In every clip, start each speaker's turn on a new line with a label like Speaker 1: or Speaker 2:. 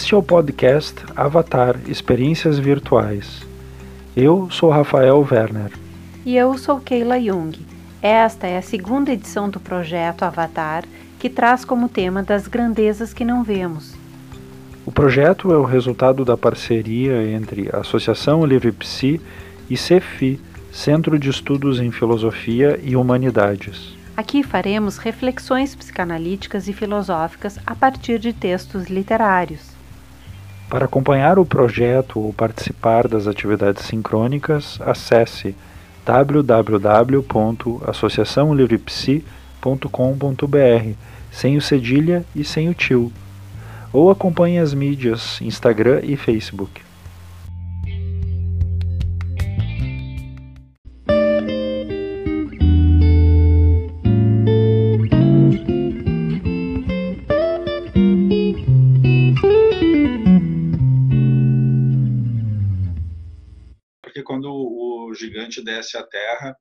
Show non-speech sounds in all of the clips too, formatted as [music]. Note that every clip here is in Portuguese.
Speaker 1: Este é o podcast Avatar Experiências Virtuais. Eu sou Rafael Werner.
Speaker 2: E eu sou Keila Jung. Esta é a segunda edição do projeto Avatar, que traz como tema das grandezas que não vemos.
Speaker 1: O projeto é o resultado da parceria entre a Associação Livre Psi e CEFI, Centro de Estudos em Filosofia e Humanidades.
Speaker 2: Aqui faremos reflexões psicanalíticas e filosóficas a partir de textos literários.
Speaker 1: Para acompanhar o projeto ou participar das atividades sincrônicas, acesse www.associaçãolivrepsi.com.br sem o cedilha e sem o tio. Ou acompanhe as mídias Instagram e Facebook.
Speaker 3: Gigante desce à Terra,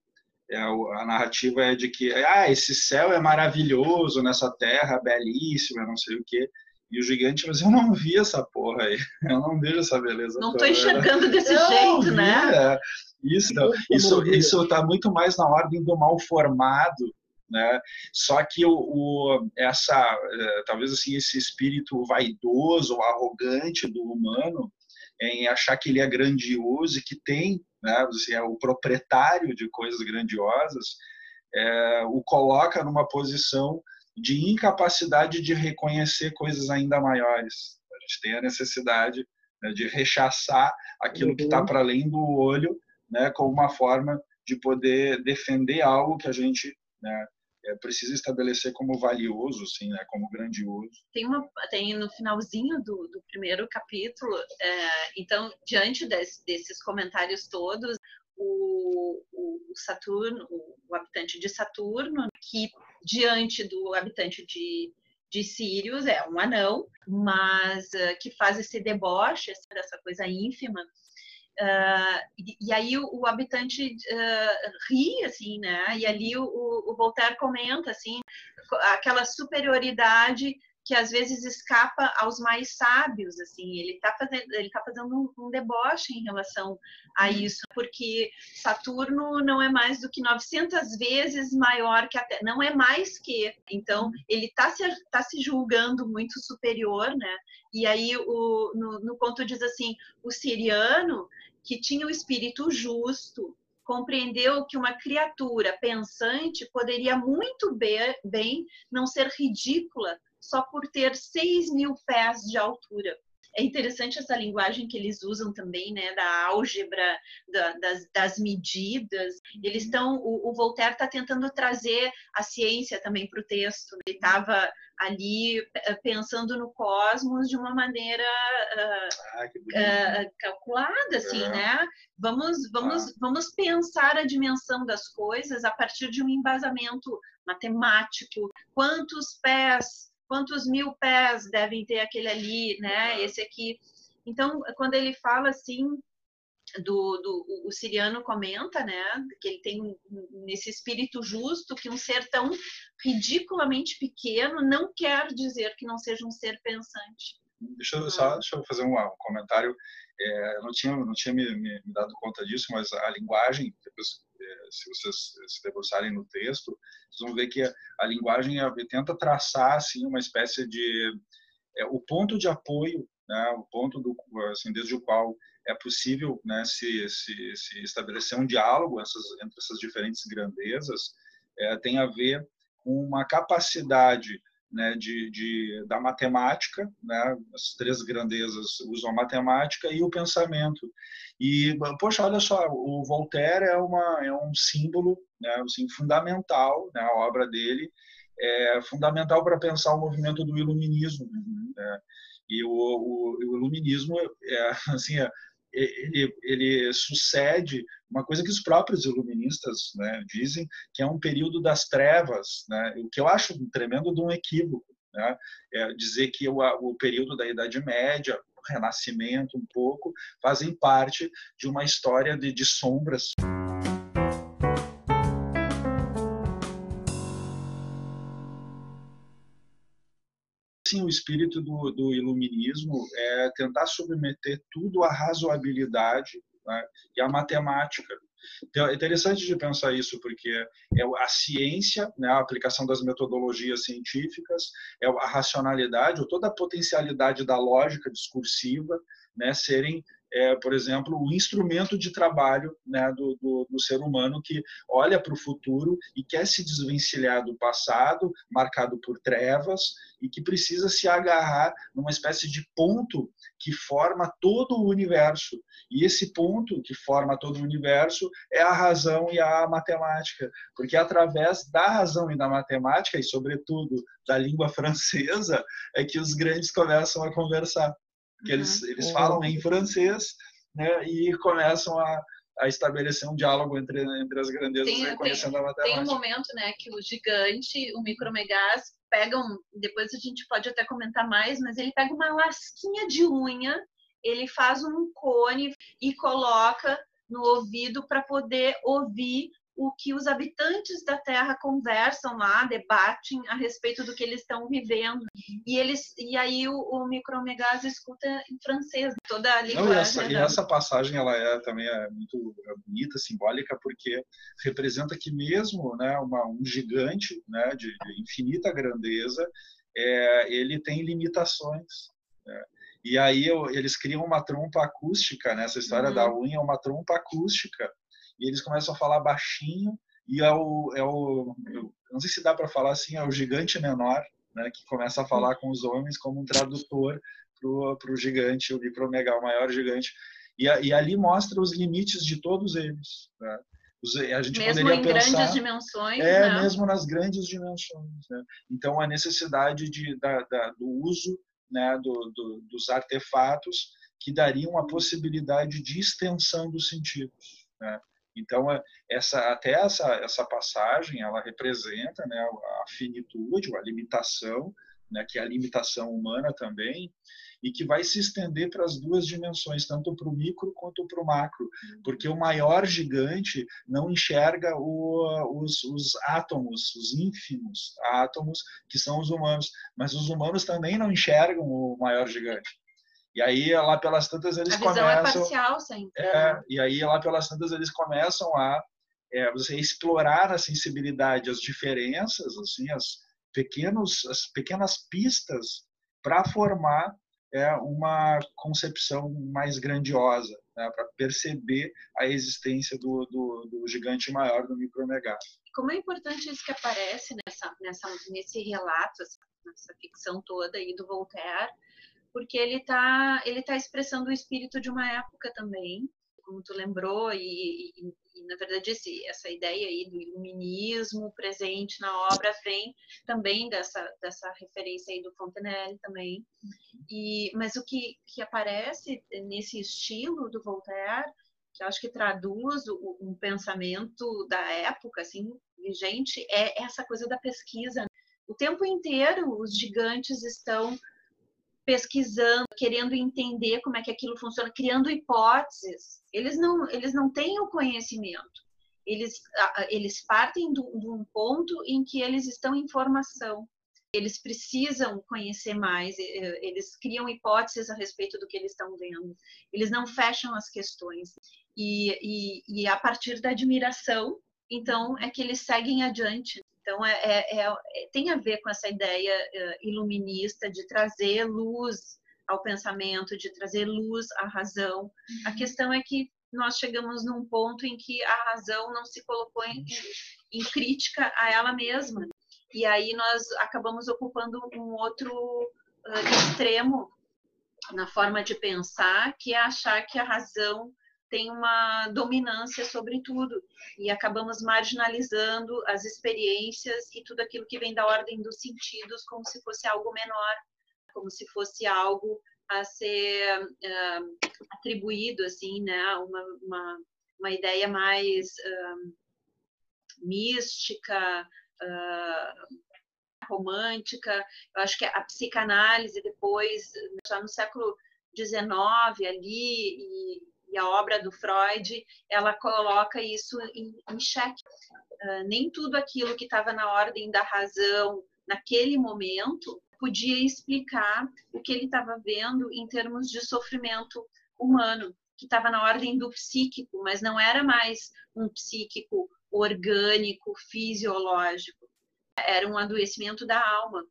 Speaker 3: é, a narrativa é de que ah, esse céu é maravilhoso nessa terra, belíssima, não sei o quê. E o gigante, mas eu não vi essa porra aí. [laughs] Eu não vejo essa beleza.
Speaker 4: Não estou enxergando desse jeito, né?
Speaker 3: É. Isso, então, isso, isso está muito mais na ordem do mal formado, né? Só que o, o, essa, é, talvez assim, esse espírito vaidoso, arrogante do humano, em achar que ele é grandioso e que tem né, assim, é o proprietário de coisas grandiosas, é, o coloca numa posição de incapacidade de reconhecer coisas ainda maiores. A gente tem a necessidade né, de rechaçar aquilo tá uhum. que está para além do olho, né, como uma forma de poder defender algo que a gente né, é, precisa estabelecer como valioso, assim, né, como grandioso.
Speaker 4: Tem uma, tem no finalzinho do, do primeiro capítulo, é, então diante desse, desses comentários todos, o, o, Saturno, o, habitante de Saturno, que diante do habitante de de Sirius é um anão, mas uh, que faz esse deboche, essa coisa ínfima, Uh, e, e, aí o, o habitante uh, ri, assim, né? E ali o, o, Voltaire comenta, assim, aquela superioridade que às vezes escapa aos mais sábios, assim, ele está fazendo, ele tá fazendo um, um, deboche em relação a uhum. isso, porque Saturno não é mais do que 900 vezes maior que a Terra, não é mais que, então uhum. ele está se, tá se julgando muito superior, né? E aí o, no, no conto diz assim, o siriano que tinha o espírito justo, compreendeu que uma criatura pensante poderia muito bem não ser ridícula só por ter seis mil pés de altura. É interessante essa linguagem que eles usam também, né, da álgebra, da, das, das, medidas. Eles estão, o, o Voltaire está tentando trazer a ciência também para o texto. Ele estava ali eh, pensando no cosmos de uma maneira uh, ah, uh, calculada, assim, é. né? Vamos, vamos, ah. vamos pensar a dimensão das coisas a partir de um embasamento matemático. Quantos pés, quantos mil pés devem ter aquele ali, né? Esse aqui. Então, quando ele fala assim, do, do o siriano comenta, né, que ele tem nesse espírito justo que um ser tão ridiculamente pequeno não quer dizer que não seja um ser pensante.
Speaker 3: Deixa eu só deixa eu fazer um, um comentário. É, eu não tinha não tinha me, me, dado conta disso, mas a linguagem, depois, se vocês se debruçarem no texto, vocês vão ver que a, a linguagem tenta traçar assim uma espécie de é, o ponto de apoio, né, o ponto do assim desde o qual é possível né, se, se, se, estabelecer um diálogo essas, entre essas diferentes grandezas, é, tem a ver com uma capacidade né, de, de, da matemática, né, as três grandezas usam a matemática e o pensamento. E, poxa, olha só, o Voltaire é, uma, é um símbolo né, assim, fundamental, né, a obra dele é fundamental para pensar o movimento do iluminismo. Né, e o, o, o iluminismo é, [laughs] assim, é, ele, ele sucede uma coisa que os próprios iluministas né, dizem, que é um período das trevas, né, o que eu acho um tremendo de um equívoco. Né, é dizer que o, o período da Idade Média, o Renascimento um pouco, fazem parte de uma história de, de sombras. Sim, o espírito do, do iluminismo é tentar submeter tudo à razoabilidade né, e à matemática. Então, é interessante de pensar isso, porque é a ciência, né, a aplicação das metodologias científicas, é a racionalidade, ou toda a potencialidade da lógica discursiva, né, serem é, por exemplo, o instrumento de trabalho né, do, do, do, ser humano que olha para o futuro e quer se desvencilhar do passado, marcado por trevas, e que precisa se agarrar numa espécie de ponto que forma todo o universo. E esse ponto que forma todo o universo é a razão e a matemática, porque através da razão e da matemática, e sobretudo da língua [laughs] francesa, é que os grandes começam a conversar que eles, eles uhum. falam em francês né, e começam a, a estabelecer um diálogo entre, entre as grandezas tem, reconhecendo
Speaker 4: tem,
Speaker 3: a matemática.
Speaker 4: Tem um momento né, que o gigante, o micromegás, pegam, depois a gente pode até comentar mais, mas ele pega uma lasquinha de unha, ele faz um cone e coloca no ouvido para poder ouvir o que os habitantes da Terra conversam lá, debatem a respeito do que eles estão vivendo. E eles e aí o, o Micromegaz escuta em francês toda a língua.
Speaker 3: Não, e, essa, e essa passagem ela é também é muito bonita, simbólica, porque representa que mesmo, né, uma, um gigante, né, de, de infinita grandeza, é, ele tem limitações. Né? E aí eles criam uma trompa acústica, né? Essa história uhum. da unha é uma trompa acústica e eles começam a falar baixinho e é o, é o eu não sei se dá para falar assim, é o gigante menor, né, que começa a falar com os homens como um tradutor para o gigante, o micromegal, o maior gigante. E, e, ali mostra os limites de todos eles. Né? A gente
Speaker 4: mesmo
Speaker 3: poderia
Speaker 4: em
Speaker 3: pensar,
Speaker 4: grandes dimensões.
Speaker 3: É,
Speaker 4: né?
Speaker 3: mesmo nas grandes dimensões. Né? Então, a necessidade de, da, da, do uso né, do, do, dos artefatos que dariam a possibilidade de extensão dos sentidos. Né? Então, é, essa, até essa, essa passagem, ela representa né, a finitude, a limitação, né, que é a limitação humana também, e que vai se estender para as duas dimensões, tanto para o micro quanto para o macro, porque o maior gigante não enxerga o, os, os átomos, os ínfimos átomos que são os humanos, mas os humanos também não enxergam o maior gigante. E aí, lá pelas tantas, eles
Speaker 4: a visão
Speaker 3: começam...
Speaker 4: é parcial sempre.
Speaker 3: É, né? e aí, lá pelas tantas, eles começam a é, você explorar a sensibilidade, as diferenças, assim, as, pequenos, as pequenas pistas para formar é, uma concepção mais grandiosa, né, para perceber a existência do, do, do gigante maior do micromegato.
Speaker 4: Como é importante isso que aparece nessa, nessa, nesse relato, nessa ficção toda aí do Voltaire, porque ele está ele tá expressando o espírito de uma época também, como tu lembrou, e, e, e, na verdade esse, essa ideia aí do iluminismo presente na obra vem também dessa, dessa referência aí do Fontenelle também. E, mas o que, que aparece nesse estilo do Voltaire, que eu acho que traduz o, um pensamento da época, assim, vigente, é essa coisa da pesquisa. O tempo inteiro os gigantes estão pesquisando, querendo entender como é que aquilo funciona, criando hipóteses. Eles não, eles não têm o conhecimento. Eles, eles partem de um ponto em que eles estão em formação. Eles precisam conhecer mais, eles criam hipóteses a respeito do que eles estão vendo. Eles não fecham as questões. E, e, e a partir da admiração, então, é que eles seguem adiante. Então, é, é, é, tem a ver com essa ideia uh, iluminista de trazer luz ao pensamento, de trazer luz à razão. Uhum. A questão é que nós chegamos num ponto em que a razão não se colocou em, em crítica a ela mesma. E aí nós acabamos ocupando um outro uh, extremo na forma de pensar, que é achar que a razão tem uma dominância sobre tudo e acabamos marginalizando as experiências e tudo aquilo que vem da ordem dos sentidos como se fosse algo menor, como se fosse algo a ser uh, atribuído assim, né, uma, uma, uma ideia mais uh, mística, uh, romântica. Eu acho que a psicanálise depois, já no século XIX ali e e a obra do Freud, ela coloca isso em, em xeque. Uh, nem tudo aquilo que estava na ordem da razão naquele momento podia explicar o que ele estava vendo em termos de sofrimento humano, que estava na ordem do psíquico, mas não era mais um psíquico orgânico, fisiológico. Era um adoecimento da alma.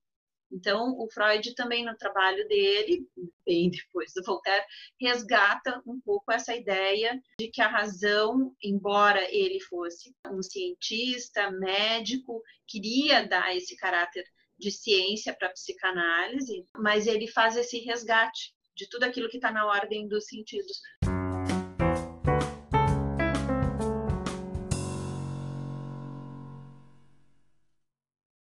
Speaker 4: Então, o Freud também no trabalho dele, bem [laughs] depois do Voltaire, resgata um pouco essa ideia de que a razão, embora ele fosse um cientista, médico, queria dar esse caráter de ciência para a psicanálise, mas ele faz esse resgate de tudo aquilo que está na ordem dos sentidos.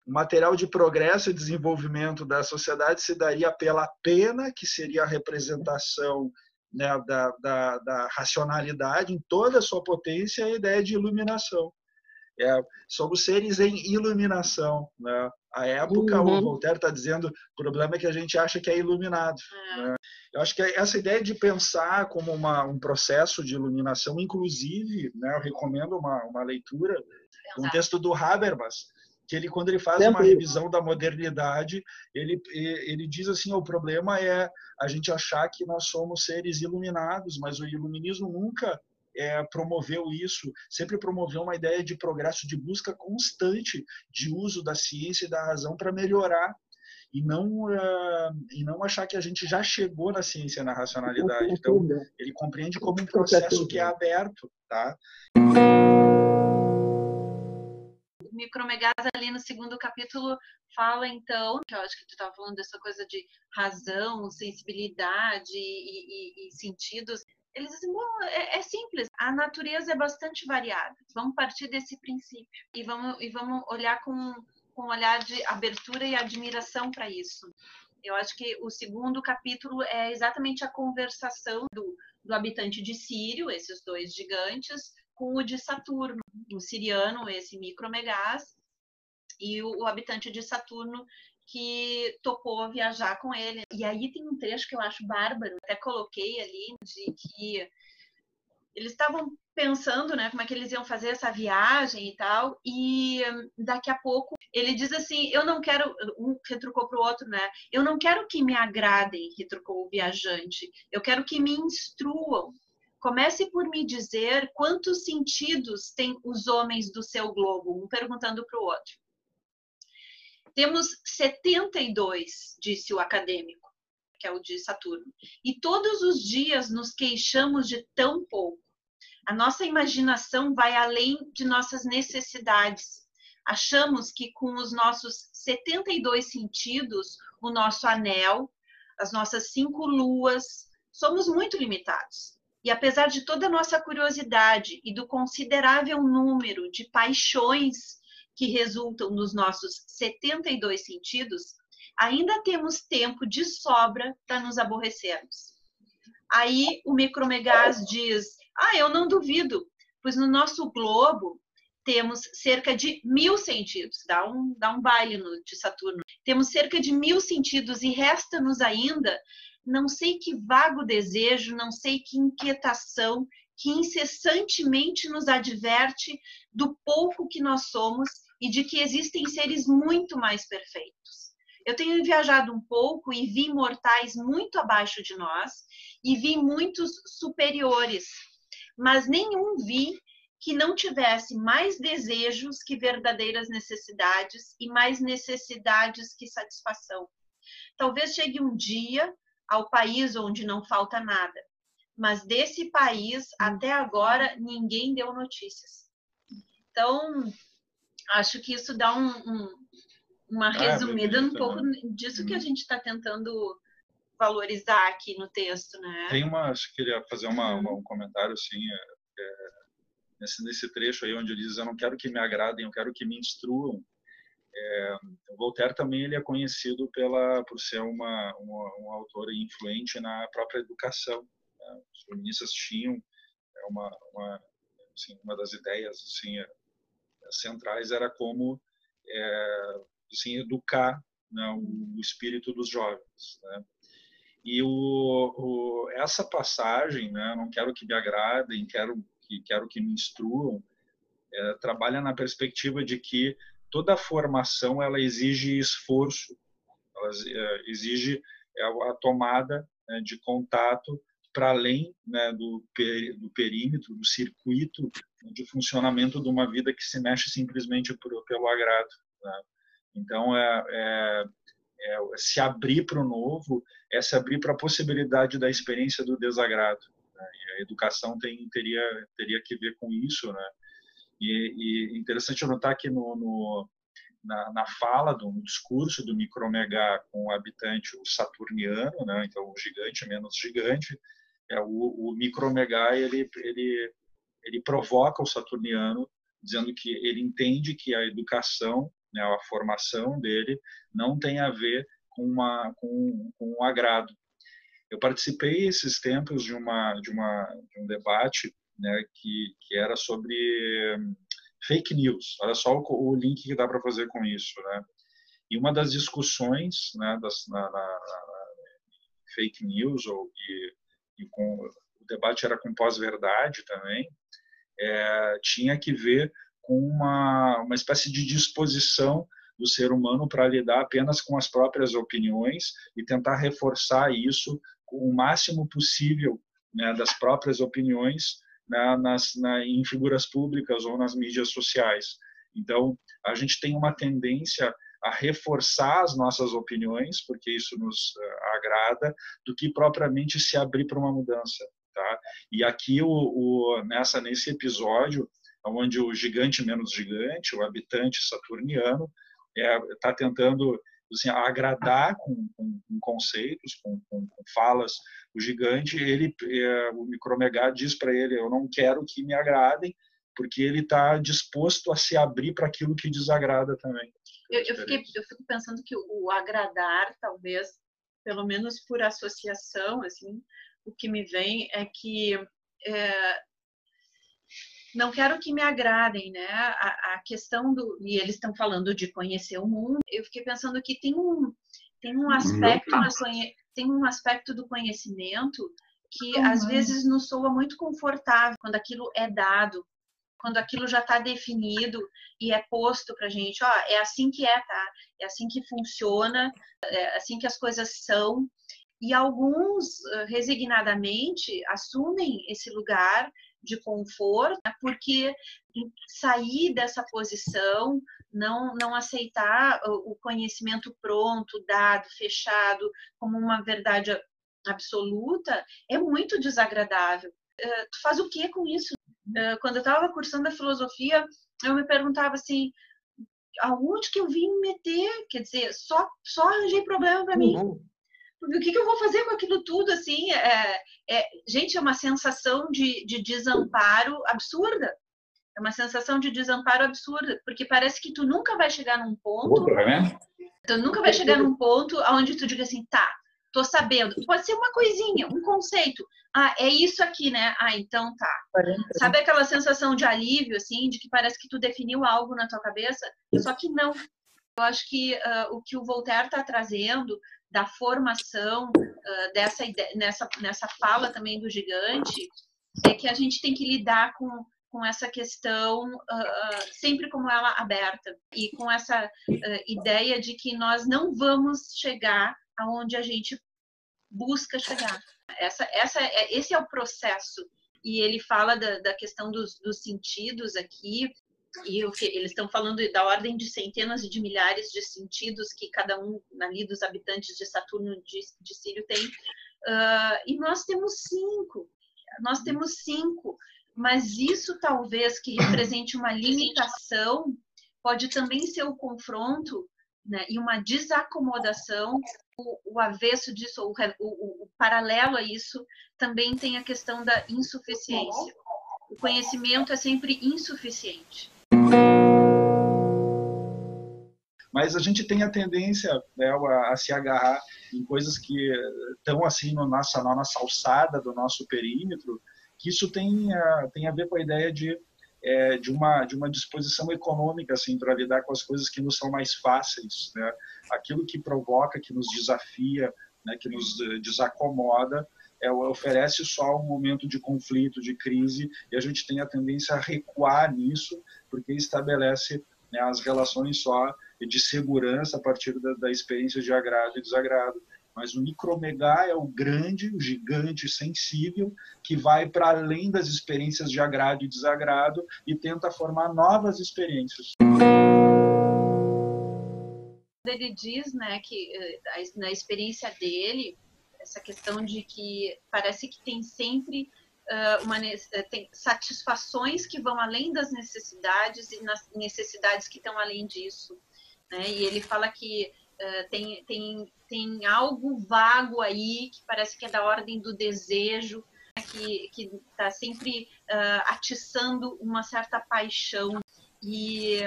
Speaker 5: O material de progresso e desenvolvimento da sociedade se daria pela pena, que seria a representação né, da, da, da, racionalidade em toda a sua potência, e a ideia de iluminação. É, somos seres em iluminação. Né? A época, uhum. o Voltaire está dizendo, o problema é que a gente acha que é iluminado. É. Né? Eu acho que essa ideia de pensar como uma, um processo de iluminação, inclusive, né, eu recomendo uma, uma leitura, um texto do Habermas, que ele quando ele faz Sempre. uma revisão da modernidade, ele ele diz assim, o problema é a gente achar que nós somos seres iluminados, mas o iluminismo nunca é, promoveu isso, sempre promoveu uma ideia de progresso, de busca constante de uso da ciência e da razão para melhorar e não uh, e não achar que a gente já chegou na ciência na racionalidade. Então ele compreende como um processo que é aberto, tá?
Speaker 4: Micromegás ali no segundo capítulo fala então, que eu acho que tu estava falando dessa coisa de razão, sensibilidade e, e, e sentidos. Eles dizem, bom, é, é, simples, a natureza é bastante variada. Vamos partir desse princípio e vamos, e vamos olhar com, com um olhar de abertura e admiração para isso. Eu acho que o segundo capítulo é exatamente a conversação do, do habitante de Sírio, esses dois gigantes, com o de Saturno, o siriano, esse micromegás, e o, o habitante de Saturno que topou viajar com ele. E aí tem um trecho que eu acho bárbaro, até coloquei ali, de que eles estavam pensando, né, como é que eles iam fazer essa viagem e tal, e daqui a pouco ele diz assim, eu não quero, um retrucou para o outro, né, eu não quero que me agradem, retrucou o viajante, eu quero que me instruam. Comece por me dizer quantos sentidos têm os homens do seu globo, um perguntando para o outro. Temos 72, disse o acadêmico, que é o de Saturno, e todos os dias nos queixamos de tão pouco. A nossa imaginação vai além de nossas necessidades. Achamos que com os nossos 72 sentidos, o nosso anel, as nossas cinco luas, somos muito limitados. E apesar de toda a nossa curiosidade e do considerável número de paixões que resultam nos nossos 72 sentidos, ainda temos tempo de sobra para nos aborrecermos. Aí o Micromegás diz: Ah, eu não duvido, pois no nosso globo temos cerca de mil sentidos. Dá um, dá um baile no, de Saturno. Temos cerca de mil sentidos e resta-nos ainda não sei que vago desejo, não sei que inquietação que incessantemente nos adverte do pouco que nós somos e de que existem seres muito mais perfeitos. Eu tenho viajado um pouco e vi mortais muito abaixo de nós e vi muitos superiores, mas nenhum vi que não tivesse mais desejos que verdadeiras necessidades e mais necessidades que satisfação. Talvez chegue um dia ao país onde não falta nada, mas desse país até agora ninguém deu notícias. Então, acho que isso dá um, um, uma ah, resumida um pouco né? disso que a uhum. gente está tentando valorizar aqui no texto, né?
Speaker 3: Tem uma, acho que queria fazer uma, uma, um comentário assim, é, é, nesse, nesse trecho aí onde ele diz, eu não quero que me agradem, eu quero que me instruam. É, Voltaire também ele é conhecido pela por ser uma, uma um autor influente na própria educação. Né? Os feministas tinham é uma, uma, assim, uma das ideias assim, centrais era como é, assim, educar né, o, espírito dos jovens. Né? E o, o, essa passagem, né, não quero que me agradem, quero que, quero que me instruam, é, trabalha na perspectiva de que toda formação ela exige esforço, elas exige a tomada né, de contato para além né, do, do, perímetro, do circuito de funcionamento de uma vida que se mexe simplesmente por, pelo agrado. Né? Então, é, é, é, se abrir para o novo, é se abrir para a possibilidade da experiência do desagrado. Né? E a educação tem, teria, teria que ver com isso. Né? E, e interessante notar que no, no na, na, fala, do, discurso do micromegá com o habitante o saturniano, né? então o gigante menos gigante, é o, o micromegá ele, ele, ele provoca o saturniano dizendo que ele entende que a educação, né, a formação dele não tem a ver com uma com, com um agrado. Eu participei esses tempos de uma de uma de um debate, né, que que era sobre fake news. Olha só o, o link que dá para fazer com isso, né? E uma das discussões, né, das, na, na, na fake news ou e, e com o debate era com pós-verdade também, é, tinha que ver com uma uma espécie de disposição do ser humano para lidar apenas com as próprias opiniões e tentar reforçar isso o máximo possível né, das próprias opiniões na, nas, na, em figuras públicas ou nas mídias sociais. Então, a gente tem uma tendência a reforçar as nossas opiniões, porque isso nos uh, agrada, do que propriamente se abrir para uma mudança. Tá? E aqui, o, o, nessa, nesse episódio, onde o gigante menos gigante, o habitante saturniano, está é, tá tentando assim, agradar com, com, com conceitos, com, com, falas. O gigante, ele, é, o micromegá diz para ele: Eu não quero que me agradem, porque ele está disposto a se abrir para aquilo que desagrada também.
Speaker 4: Eu, eu, fiquei, eu fico pensando que o agradar, talvez, pelo menos por associação, assim, o que me vem é que é, não quero que me agradem, né? A, a questão do e eles estão falando de conhecer o mundo. Eu fiquei pensando que tem um tem um aspecto tem um aspecto do conhecimento que uhum. às vezes nos soa muito confortável quando aquilo é dado, quando aquilo já está definido e é posto para gente, ó, é assim que é, tá? É assim que funciona, é assim que as coisas são. E alguns resignadamente assumem esse lugar de conforto, né, porque sair dessa posição, não, não aceitar o conhecimento pronto, dado, fechado, como uma verdade absoluta, é muito desagradável. Eh, tu faz o que com isso? Eh, quando eu estava cursando a filosofia, eu me perguntava assim, aonde que eu vim me meter? Quer dizer, só, só arranjei problema para mim. Uhum o que, que, eu vou fazer com aquilo tudo, assim? É, é, gente, é uma sensação de, de desamparo absurda. É uma sensação de desamparo absurda, porque parece que tu nunca vai chegar num ponto. Outra, né? Tu nunca vai chegar num ponto onde tu diga assim, tá, tô sabendo. Pode ser uma coisinha, um conceito. Ah, é isso aqui, né? Ah, então tá. Sabe aquela sensação de alívio, assim, de que parece que tu definiu algo na tua cabeça? Só que não. Eu acho que uh, o que o Voltaire está trazendo da formação uh, dessa nessa nessa fala também do gigante é que a gente tem que lidar com com essa questão uh, sempre como ela aberta e com essa uh, ideia de que nós não vamos chegar aonde a gente busca chegar. Essa essa é, esse é o processo. E ele fala da, da questão dos, dos sentidos aqui e eles estão falando da ordem de centenas de milhares de sentidos que cada um ali dos habitantes de Saturno de, de Sírio tem. Uh, e nós temos cinco. Nós temos cinco. Mas isso talvez que represente uma limitação pode também ser o confronto né, e uma desacomodação. O, o avesso disso, o, o, o paralelo a isso, também tem a questão da insuficiência. O conhecimento é sempre insuficiente.
Speaker 3: Mas a gente tem a tendência né, a, a, se agarrar em coisas que estão assim no nossa, na nossa alçada do nosso perímetro, que isso tem a, tem a ver com a ideia de, é, de, uma, de uma disposição econômica assim, para lidar com as coisas que nos são mais fáceis. Né? Aquilo que provoca, que nos desafia, né, que nos desacomoda, é, oferece só um momento de conflito, de crise, e a gente tem a tendência a recuar nisso, porque estabelece né, as relações só de segurança a partir da, da experiência de agrado e desagrado. Mas o micromegá é o grande, o gigante sensível que vai para além das experiências de agrado e desagrado e tenta formar novas experiências.
Speaker 4: Ele diz, né, que eh, na experiência dele, essa questão de que parece que tem sempre uh, uma tem satisfações que vão além das necessidades e nas necessidades que estão além disso, né? E ele fala que Uh, tem, tem, tem algo vago aí que parece que é da ordem do desejo, né, que está sempre uh, atiçando uma certa paixão. E,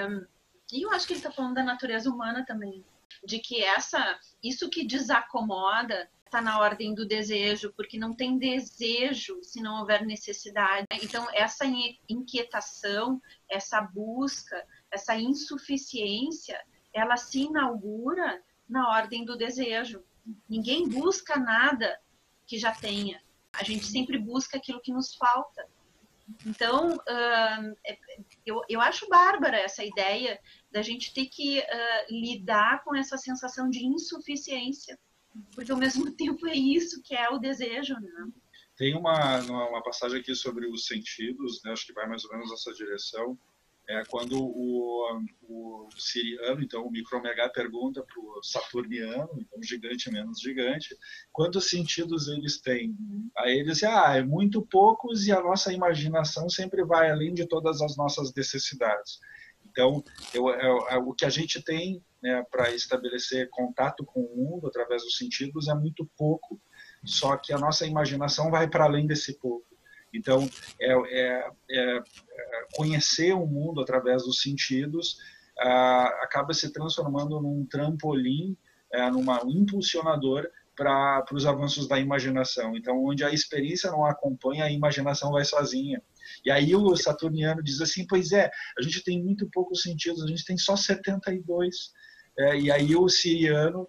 Speaker 4: e eu acho que ele está falando da natureza humana também, de que essa isso que desacomoda está na ordem do desejo, porque não tem desejo se não houver necessidade. Então, essa inquietação, essa busca, essa insuficiência, ela se inaugura na ordem do desejo. Ninguém busca nada que já tenha. A gente sempre busca aquilo que nos falta. Então, uh, eu, eu acho bárbara essa ideia da gente ter que uh, lidar com essa sensação de insuficiência, porque ao mesmo [laughs] tempo é isso que é o desejo, né?
Speaker 3: Tem uma, uma passagem aqui sobre os sentidos, né? acho que vai mais ou menos nessa direção, é quando o, o siriano, então o micromegá pergunta para o saturniano, então gigante menos gigante, quantos sentidos eles têm? Aí ele diz, ah, é muito poucos e a nossa imaginação sempre vai além de todas as nossas necessidades. Então, eu, é, é, o que a gente tem né, para estabelecer contato com o mundo através dos sentidos é muito pouco, só que a nossa imaginação vai para além desse pouco. Então, é, é, é, conhecer o mundo através dos sentidos ah, acaba se transformando num trampolim, é, numa, um impulsionador para os avanços da imaginação. Então, onde a experiência não acompanha, a imaginação vai sozinha. E aí o saturniano diz assim, pois é, a gente tem muito poucos sentidos, a gente tem só 72. É, e aí o siriano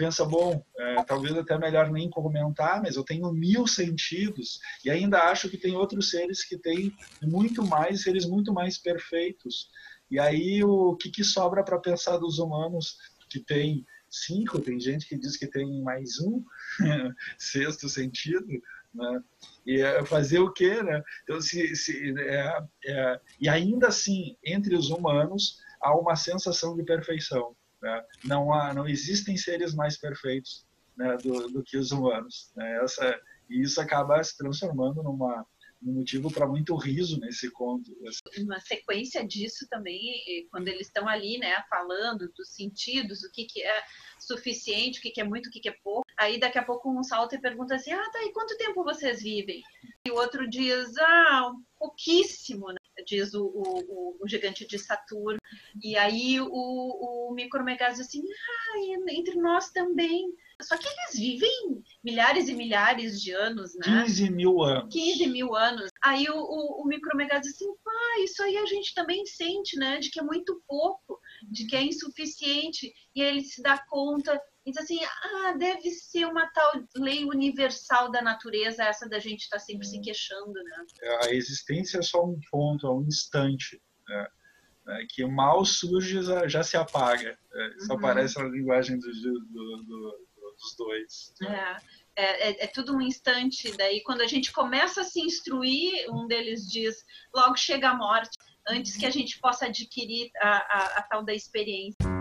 Speaker 3: pensa, bom, é, talvez até melhor nem comentar, mas eu tenho mil sentidos e ainda acho que tem outros seres que têm muito mais, seres muito mais perfeitos. E aí o que, que sobra para pensar dos humanos que tem cinco, tem gente que diz que tem mais um [laughs] sexto sentido, né? E é fazer o quê, né? Então, se, se é, é, e ainda assim, entre os humanos há uma sensação de perfeição. Né? Não, há, não existem seres mais perfeitos né, do, do, que os humanos. Né? Essa, e isso acaba se transformando numa um motivo para muito riso nesse conto.
Speaker 4: Uma sequência disso também, quando eles estão ali, né, falando dos sentidos, o que, que é suficiente, o que, que é muito, o que, que é pouco. Aí daqui a pouco um salta e pergunta assim: ah, tá, e quanto tempo vocês vivem? E o outro diz: ah, pouquíssimo, né? Diz o, o, o, gigante de Saturno. E aí o, o Micromegas diz assim, ah, entre nós também. Só que eles vivem milhares e milhares de anos, né?
Speaker 3: 15 mil anos.
Speaker 4: 15 mil anos. Aí o, o, o Micromegas diz assim, pá, isso aí a gente também sente, né? De que é muito pouco, de que é insuficiente. E aí ele se dá conta e diz assim, ah, deve ser uma tal lei universal da natureza, essa da gente estar tá sempre se queixando, né?
Speaker 3: É, a existência é só um ponto, é um instante, né? É, que mal surge já, já se apaga. É, isso uhum. aparece na linguagem do, do, do, dos dois.
Speaker 4: Né? É, é, é, tudo um instante. Daí, quando a gente começa a se instruir, um deles diz: logo chega a morte, antes que a gente possa adquirir a, a, a tal da experiência.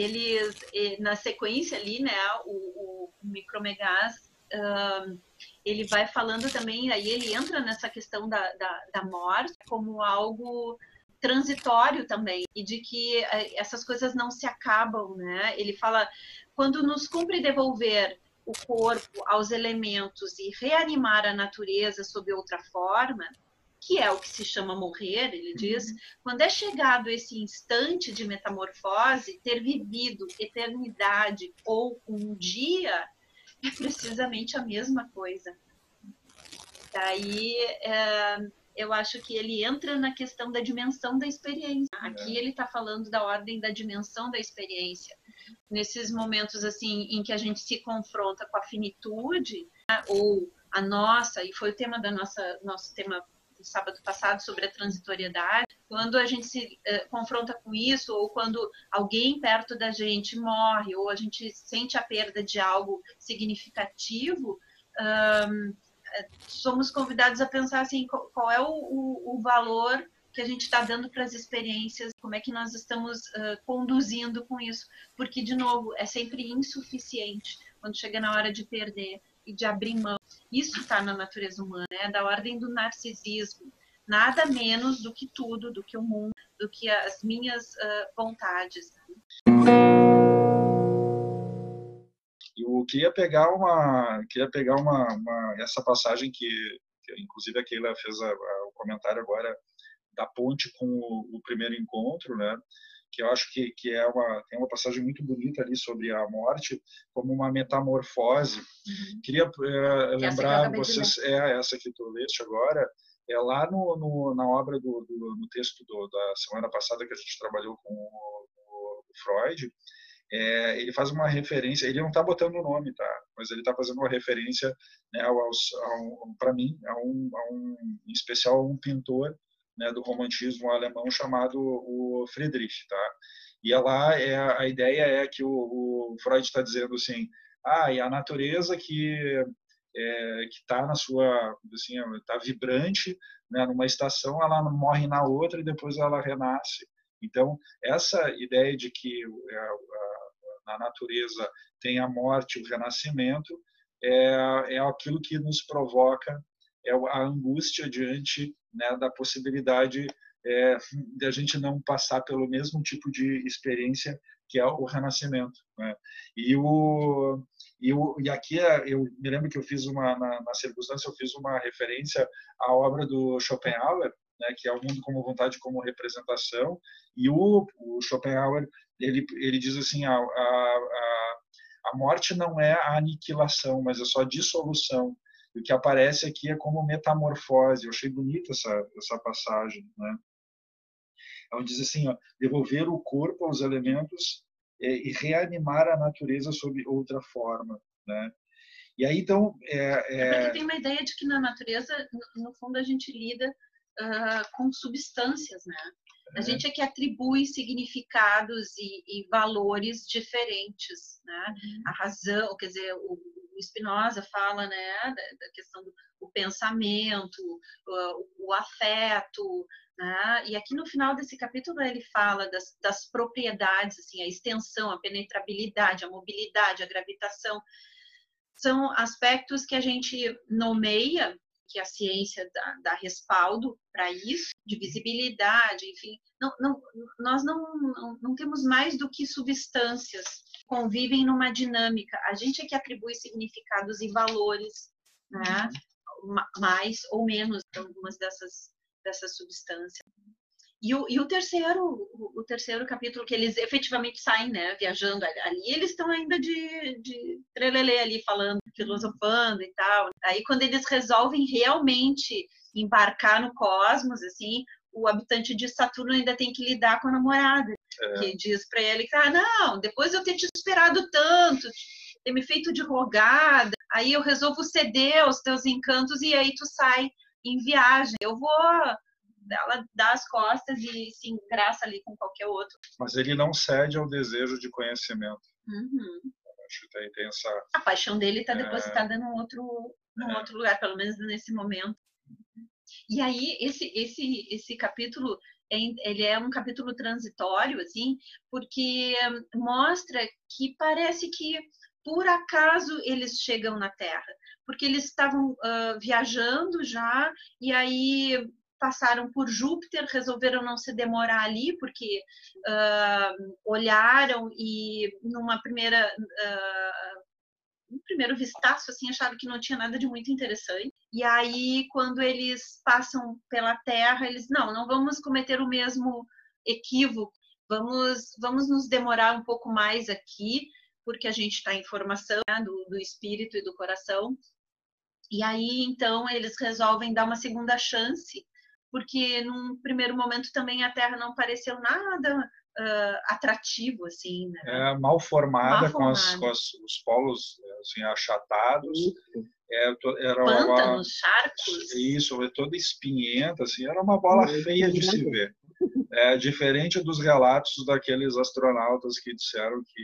Speaker 4: Eles na sequência ali, né, o, o Micromegás, uh, ele vai falando também, aí ele entra nessa questão da, da, da, morte como algo transitório também e de que eh, essas coisas não se acabam, né? Ele fala quando nos cumpre devolver o corpo aos elementos e reanimar a natureza sob outra forma, que é o que se chama morrer, ele diz, uhum. quando é chegado esse instante de metamorfose, ter vivido eternidade ou um dia é precisamente a mesma coisa. Daí é, eu acho que ele entra na questão da dimensão da experiência. Aqui ele está falando da ordem da dimensão da experiência. Nesses momentos assim em que a gente se confronta com a finitude né, ou a nossa, e foi o tema da nossa nosso tema sábado passado sobre a transitoriedade, quando a gente se uh, confronta com isso, ou quando alguém perto da gente morre, ou a gente sente a perda de algo significativo, um, somos convidados a pensar assim, qual é o, o, o valor que a gente está dando para as experiências, como é que nós estamos uh, conduzindo com isso, porque de novo é sempre insuficiente quando chega na hora de perder e de abrir mão. Isso está na natureza humana, é da ordem do narcisismo, nada menos do que tudo, do que o mundo, do que as minhas uh, vontades.
Speaker 3: Eu queria pegar uma, queria pegar uma, uma essa passagem que, que, inclusive a Keila fez a, a, o comentário agora da ponte com o, o, primeiro encontro, né? Que eu acho que, que é uma tem uma passagem muito bonita ali sobre a morte como uma metamorfose. Uhum. Queria é, lembrar vocês é essa que tu leste agora é lá no, no na obra do, do no texto do, da semana passada que a gente trabalhou com o, o Freud é, ele faz uma referência, ele não está botando o nome, tá? Mas ele está fazendo uma referência, né, para mim, a um, a um, em especial um pintor né, do romantismo alemão chamado o Friedrich, tá? E lá é a ideia é que o, o Freud está dizendo assim, ah, e a natureza que é, que está na sua, assim, está vibrante, né, numa estação, ela morre na outra e depois ela renasce. Então essa ideia de que é, na natureza tem a morte, o renascimento, é, é aquilo que nos provoca é a angústia diante né, da possibilidade é, de a gente não passar pelo mesmo tipo de experiência que é o renascimento. Né? E, o, e, o, e aqui eu me lembro que eu fiz uma, na, na circunstância, eu fiz uma referência à obra do Schopenhauer, né, que é o mundo como vontade como representação, e o, o Schopenhauer ele, ele diz assim, a, a, a morte não é a aniquilação, mas é só a dissolução. E o que aparece aqui é como metamorfose. Eu achei bonita essa, essa passagem. Né? Onde diz assim, ó, devolver o corpo aos elementos é, e reanimar a natureza sob outra forma. Né? E aí, então... É,
Speaker 4: é... é porque tem uma ideia de que na natureza, no fundo, a gente lida uh, com substâncias, né? A gente é que atribui significados e, e valores diferentes, né? Uhum. A razão, quer dizer, o, Spinoza fala, né, da, questão do pensamento, o, o afeto, né? E aqui no final desse capítulo ele fala das, das propriedades, assim, a extensão, a penetrabilidade, a mobilidade, a gravitação, são aspectos que a gente nomeia que a ciência dá, dá respaldo para isso, de visibilidade, enfim. Não, não, nós não, não, não temos mais do que substâncias, convivem numa dinâmica. A gente é que atribui significados e valores, né? mais ou menos algumas dessas, dessas substâncias. E o, e o terceiro, o, o, terceiro capítulo que eles efetivamente saem, né, viajando ali, eles estão ainda de, de trelelê ali falando, filosofando e tal. Aí quando eles resolvem realmente embarcar no cosmos, assim, o habitante de Saturno ainda tem que lidar com a namorada, é. que diz para ele que, ah, não, depois eu ter te esperado tanto, ter me feito de rogada, aí eu resolvo ceder aos teus encantos e aí tu sai em viagem. Eu vou ela dá as costas e se engraça ali com qualquer outro.
Speaker 3: Mas ele não cede ao desejo de conhecimento.
Speaker 4: Uhum.
Speaker 3: Acho que tem, tem essa...
Speaker 4: A paixão dele está depositada é... num outro, num é... outro lugar, pelo menos nesse momento. E aí esse esse esse capítulo é, ele é um capítulo transitório assim, porque mostra que parece que por acaso eles chegam na Terra, porque eles estavam uh, viajando já e aí passaram por Júpiter, resolveram não se demorar ali, porque uh, olharam e numa primeira. Uh, um primeiro vistaço, assim, acharam que não tinha nada de muito interessante. E aí, quando eles passam pela Terra, eles, não, não vamos cometer o mesmo equívoco, vamos, vamos nos demorar um pouco mais aqui, porque a gente está em formação né, do, do espírito e do coração. E aí, então, eles resolvem dar uma segunda chance porque num primeiro momento também a Terra não pareceu nada uh, atrativo, assim, né?
Speaker 3: É, mal formada, mal com, as, com as, os polos assim, achatados. É,
Speaker 4: era Pântanos, uma, charcos.
Speaker 3: Isso, é toda espinhenta, assim, era uma bola feia de se ver. É diferente dos relatos daqueles astronautas que disseram que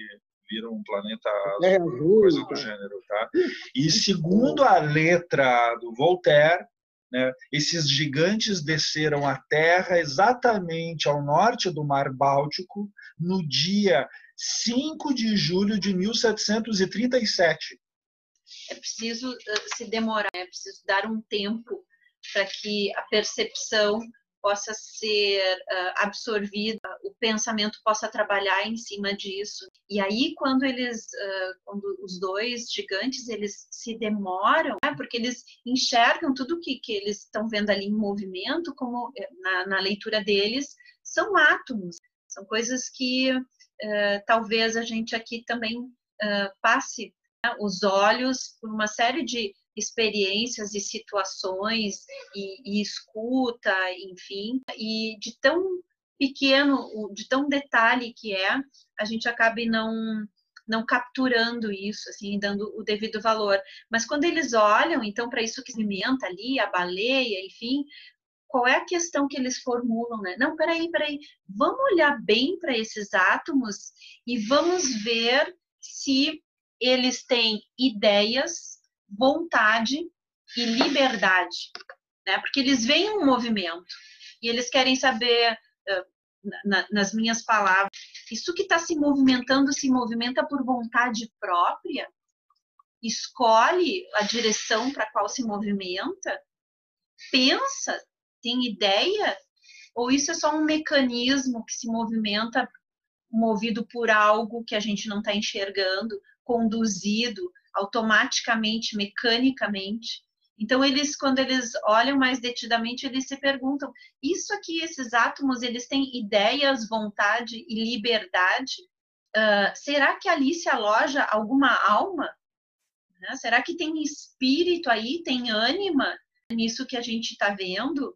Speaker 3: viram um planeta é, azul, coisa do gênero, tá? E segundo a letra do Voltaire, né, esses gigantes desceram à Terra exatamente ao norte do Mar Báltico no dia 5 de julho de 1737.
Speaker 4: É preciso uh, se demorar, é preciso dar um tempo para que a percepção possa ser uh, absorvida, o pensamento possa trabalhar em cima disso. E aí, quando eles, uh, quando os dois gigantes, eles se demoram, né, porque eles enxergam tudo que, que eles estão vendo ali em movimento, como eh, na, na leitura deles, são átomos, são coisas que uh, talvez a gente aqui também passe né, os olhos por uma série de experiências e situações e, e escuta, enfim, e de tão pequeno, de tão detalhe que é, a gente acabe não não capturando isso, assim, dando o devido valor. Mas quando eles olham, então, para isso que se alimenta ali, a baleia, enfim, qual é a questão que eles formulam, né? Não, peraí, peraí, vamos olhar bem para esses átomos e vamos ver se eles têm ideias vontade e liberdade, né? Porque eles veem um movimento e eles querem saber, nas minhas palavras, isso que está se movimentando se movimenta por vontade própria, escolhe a direção para qual se movimenta, pensa, tem ideia, ou isso é só um mecanismo que se movimenta movido por algo que a gente não está enxergando, conduzido automaticamente, mecanicamente. Então eles, quando eles olham mais detidamente, eles se perguntam: isso aqui, esses átomos, eles têm ideias, vontade e liberdade? Uh, será que ali se aloja alguma alma? Né? Será que tem espírito aí, tem ânima nisso que a gente está vendo?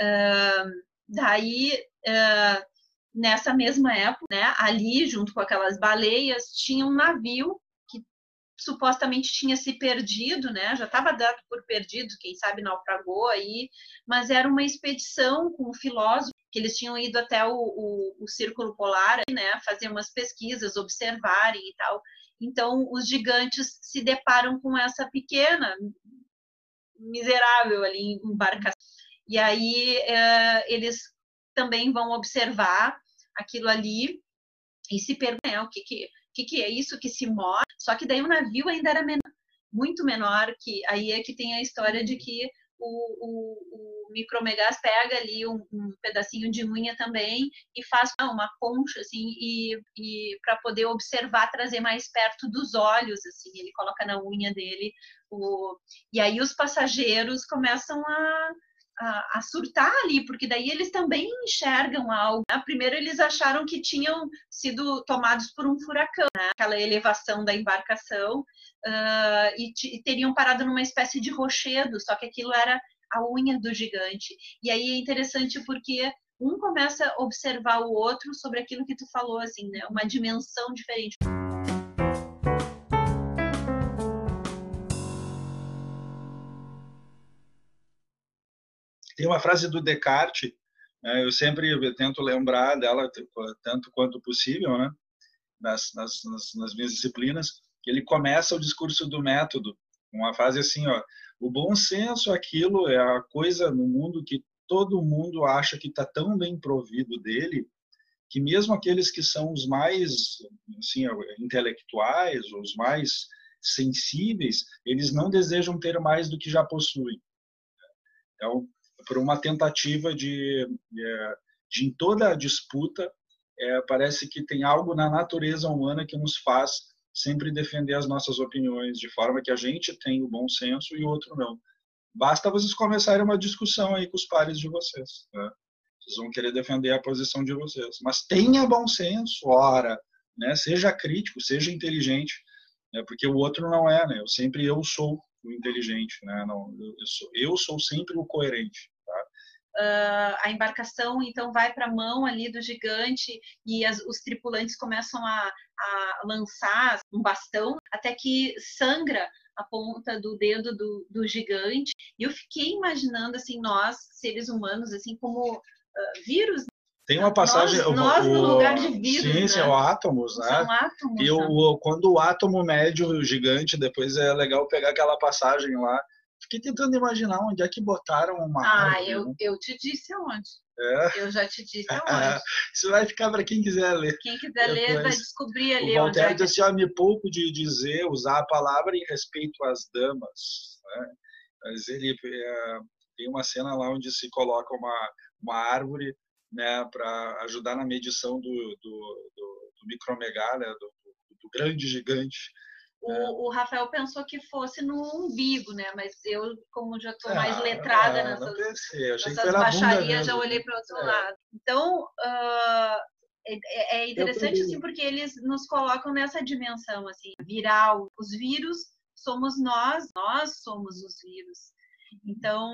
Speaker 4: Uh, daí, uh, nessa mesma época, né, ali, junto com aquelas baleias, tinha um navio supostamente tinha se perdido, né? Já estava dado por perdido, quem sabe naufragou aí, mas era uma expedição com um filósofo que eles tinham ido até o, o, o Círculo Polar, né? Fazer umas pesquisas, observarem e tal. Então, os gigantes se deparam com essa pequena, miserável ali embarcação. E aí é, eles também vão observar aquilo ali e se perguntam né, o que, que que, que é isso que se move? Só que daí o navio ainda era menor, muito menor, que aí é que tem a história de que o, o, o micromegas pega ali um, um, pedacinho de unha também e faz uma concha assim e, e para poder observar trazer mais perto dos olhos assim ele coloca na unha dele o e aí os passageiros começam a a, a, surtar ali, porque daí eles também enxergam algo. Né? Primeiro eles acharam que tinham sido tomados por um furacão, né? aquela elevação da embarcação, uh, e, e, teriam parado numa espécie de rochedo, só que aquilo era a unha do gigante. E aí é interessante porque um começa a observar o outro sobre aquilo que tu falou, assim, né? Uma dimensão diferente.
Speaker 3: Tem uma frase do Descartes, né, eu sempre eu tento lembrar dela tanto quanto possível, né, nas, nas, nas, minhas disciplinas, que ele começa o discurso do método, uma frase assim, ó, o bom senso, aquilo é a coisa no mundo que todo mundo acha que está tão bem provido dele, que mesmo aqueles que são os mais assim, intelectuais, os mais sensíveis, eles não desejam ter mais do que já possuem. Então, por uma tentativa de, é, de em toda a disputa, é, parece que tem algo na natureza humana que nos faz sempre defender as nossas opiniões, de forma que a gente tem o bom senso e o outro não. Basta vocês começarem uma discussão aí com os pares de vocês. Né? Vocês vão querer defender a posição de vocês. Mas tenha bom senso, ora, né? seja crítico, seja inteligente, né? porque o outro não é. Né? Eu sempre eu sou o inteligente, né? não, eu, sou, eu sou sempre o coerente.
Speaker 4: Uh, a embarcação então vai para a mão ali do gigante e as, os tripulantes começam a, a lançar um bastão até que sangra a ponta do dedo do, do gigante. E eu fiquei imaginando assim nós seres humanos assim como uh, vírus
Speaker 3: tem uma passagem.
Speaker 4: Nós, nós o, no lugar de vírus.
Speaker 3: Sim,
Speaker 4: né?
Speaker 3: são átomos, né?
Speaker 4: São átomos.
Speaker 3: E o, quando o átomo mede o gigante, depois é legal pegar aquela passagem lá. Fiquei tentando imaginar onde é que botaram uma.
Speaker 4: Ah, árvore, eu, né? eu te disse aonde. É. Eu já te disse [laughs] aonde.
Speaker 3: Isso vai ficar para quem quiser ler.
Speaker 4: Quem quiser depois, ler vai descobrir ali.
Speaker 3: O Voltaire onde é disse: me pouco de dizer, usar a palavra em respeito às damas. Né? Mas ele é, tem uma cena lá onde se coloca uma, uma árvore né, para ajudar na medição do, do, do, do né, do, do, grande gigante.
Speaker 4: O, né. o, Rafael pensou que fosse no umbigo, né? Mas eu, como já estou mais ah, letrada ah, nessas, nessas baixarias, já olhei para o outro é. lado. Então, uh, é, é, interessante assim porque eles nos colocam nessa dimensão assim viral. Os vírus somos nós, nós somos os vírus. Então,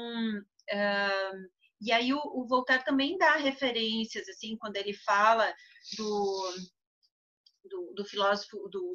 Speaker 4: uh, e aí o, o Voltaire também dá referências, assim, quando ele fala do, do, do filósofo, do, do,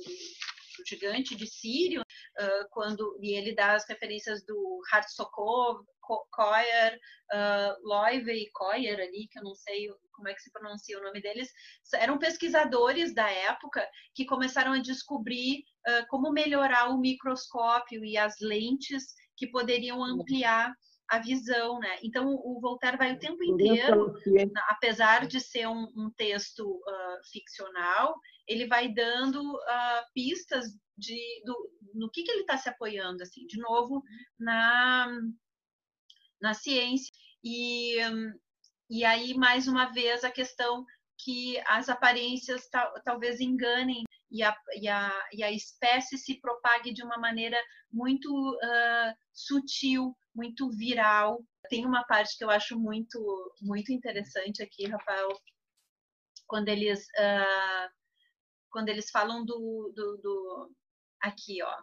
Speaker 4: gigante de Sírio, uh, quando e ele dá as referências do Hartsokov, Koyer, uh, Loive e Koyer ali, que eu não sei como é que se pronuncia o nome deles, eram pesquisadores da época que começaram a descobrir uh, como melhorar o microscópio e as lentes que poderiam ampliar a visão, né? Então o Voltaire vai o tempo inteiro, apesar de ser um, um texto uh, ficcional, ele vai dando uh, pistas de do, no que, que ele está se apoiando, assim, de novo na na ciência e e aí mais uma vez a questão que as aparências tal, talvez enganem e a, e, a, e a espécie se propague de uma maneira muito uh, sutil, muito viral. Tem uma parte que eu acho muito, muito interessante aqui, Rafael, quando eles, uh, quando eles falam do, do, do aqui, ó.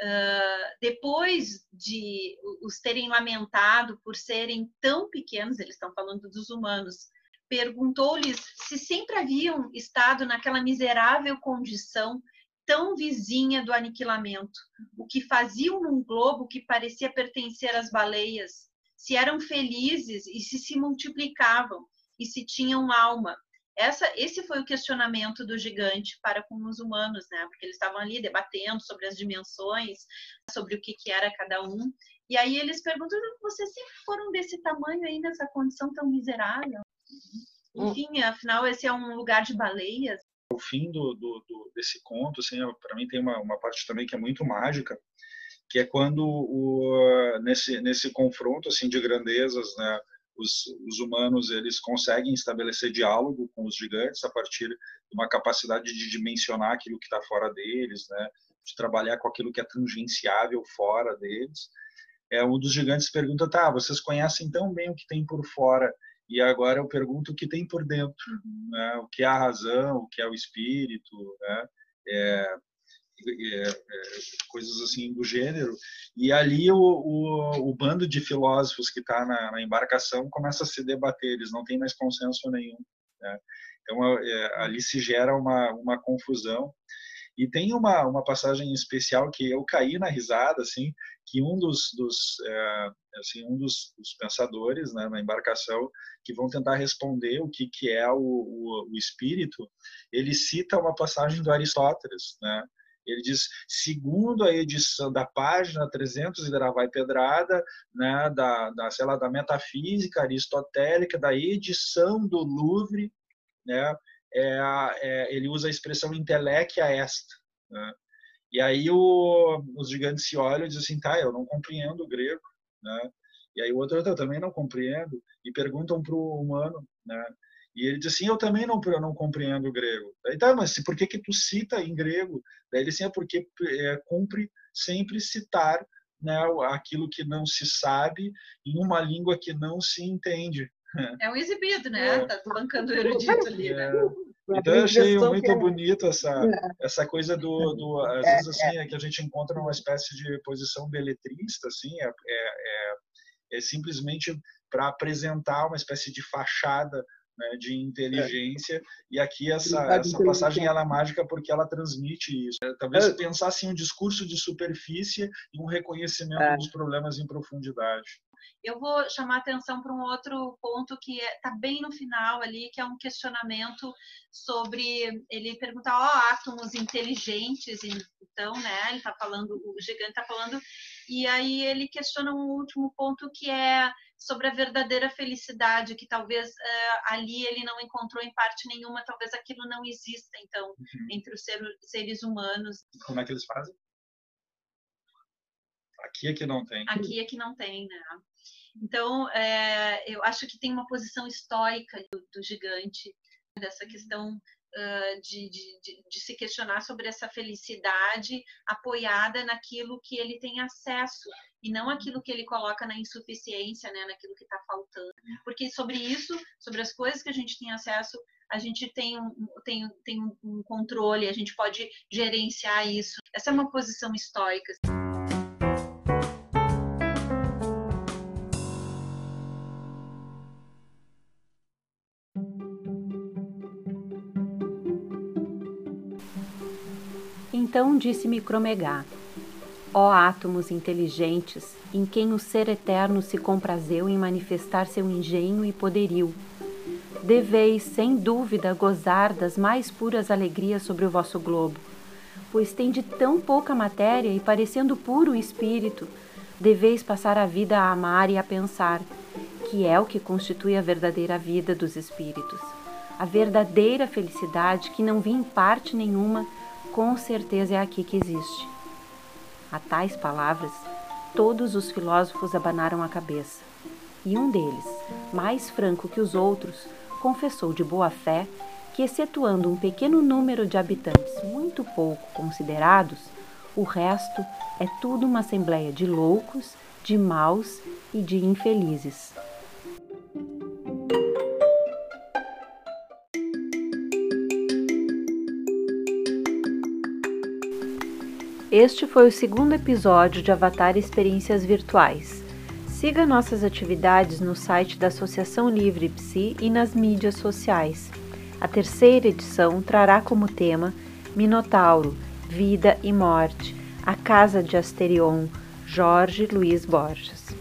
Speaker 4: Uh, depois de os terem lamentado por serem tão pequenos, eles estão falando dos humanos, perguntou-lhes se sempre haviam estado naquela miserável condição tão vizinha do aniquilamento, o que faziam num globo que parecia pertencer às baleias, se eram felizes e se se multiplicavam e se tinham alma. Essa, esse foi o questionamento do gigante para com os humanos, né? Porque eles estavam ali debatendo sobre as dimensões, sobre o que, que era cada um. E aí eles perguntam: vocês sempre foram desse tamanho aí nessa condição tão miserável? Hum. Enfim, afinal, esse é um lugar de baleias.
Speaker 3: O fim do, do, do desse conto, assim, para mim tem uma, uma parte também que é muito mágica, que é quando o, nesse nesse confronto assim de grandezas, né, os, os humanos eles conseguem estabelecer diálogo com os gigantes a partir de uma capacidade de dimensionar aquilo que está fora deles, né, de trabalhar com aquilo que é tangenciável fora deles. É um dos gigantes pergunta, tá, vocês conhecem tão bem o que tem por fora e agora eu pergunto o que tem por dentro, uhum. né? o que é a razão, o que é o espírito, né? É, é, é, coisas assim do gênero. E ali o, o, o bando de filósofos que está na, na, embarcação começa a se debater, eles não têm mais consenso nenhum. Né? Então é, ali se gera uma, uma confusão. E tem uma, uma passagem especial que eu caí na risada, assim, que um dos, dos é, assim, um dos, dos pensadores né, na embarcação que vão tentar responder o que, que é o, o, o espírito, ele cita uma passagem do Aristóteles, né? Ele diz, segundo a edição da página 300 da Vai Pedrada, né, da, da, sei lá, da metafísica aristotélica, da edição do Louvre, né, é, é, ele usa a expressão intelequia est. Né? E aí o, os gigantes se olham e dizem assim, tá, eu não compreendo o grego. Né? E aí o outro, eu também não compreendo. E perguntam para o humano, né? E ele diz assim, eu também não, eu não compreendo o grego. Daí tá, mas por que que tu cita em grego? Daí ele assim, é porque é, cumpre sempre citar né, aquilo que não se sabe em uma língua que não se entende. [laughs]
Speaker 4: É um exibido, né? É. Tá bancando o erudito ali, né? É.
Speaker 3: Então eu achei muito é... bonito essa, é. essa coisa do, do às vezes assim, é que a gente encontra uma espécie de posição beletrista, assim, é, é, é simplesmente para apresentar uma espécie de fachada né, de inteligência. É. E aqui essa, essa passagem ela é mágica porque ela transmite isso. É, talvez é. pensar assim um discurso de superfície e um reconhecimento é. dos problemas em profundidade.
Speaker 6: Eu vou chamar atenção para um outro ponto que está é, bem no final ali, que é um questionamento sobre ele perguntar, ó, oh, átomos inteligentes, então, né? Ele está falando, o gigante está falando, e aí ele questiona um último ponto que é sobre a verdadeira felicidade, que talvez uh, ali ele não encontrou em parte nenhuma, talvez aquilo não exista, então, uhum. entre os ser, seres humanos.
Speaker 7: Como é que eles fazem? Aqui é que não tem.
Speaker 6: Aqui é que não tem, né? Então, é, eu acho que tem uma posição estoica do, do gigante, dessa questão uh, de, de, de, de, se questionar sobre essa felicidade apoiada naquilo que ele tem acesso e não aquilo que ele coloca na insuficiência, né, naquilo que está faltando. Porque sobre isso, sobre as coisas que a gente tem acesso, a gente tem um, tem, tem um controle, a gente pode gerenciar isso. Essa é uma posição estoica.
Speaker 4: Então disse Micromegá: Ó átomos inteligentes, em quem o Ser Eterno se comprazeu em manifestar seu engenho e poderio, deveis, sem dúvida, gozar das mais puras alegrias sobre o vosso globo, pois tem de tão pouca matéria e parecendo puro espírito, deveis passar a vida a amar e a pensar, que é o que constitui a verdadeira vida dos espíritos, a verdadeira felicidade que não vem em parte nenhuma com certeza é aqui que existe. A tais palavras, todos os filósofos abanaram a cabeça. E um deles, mais franco que os outros, confessou de boa fé que, excetuando um pequeno número de habitantes muito pouco considerados, o resto é tudo uma assembleia de loucos, de maus e de infelizes. Este foi o segundo episódio de Avatar Experiências Virtuais. Siga nossas atividades no site da Associação Livre Psi e nas mídias sociais. A terceira edição trará como tema Minotauro, Vida e Morte, a Casa de Asterion, Jorge Luiz Borges.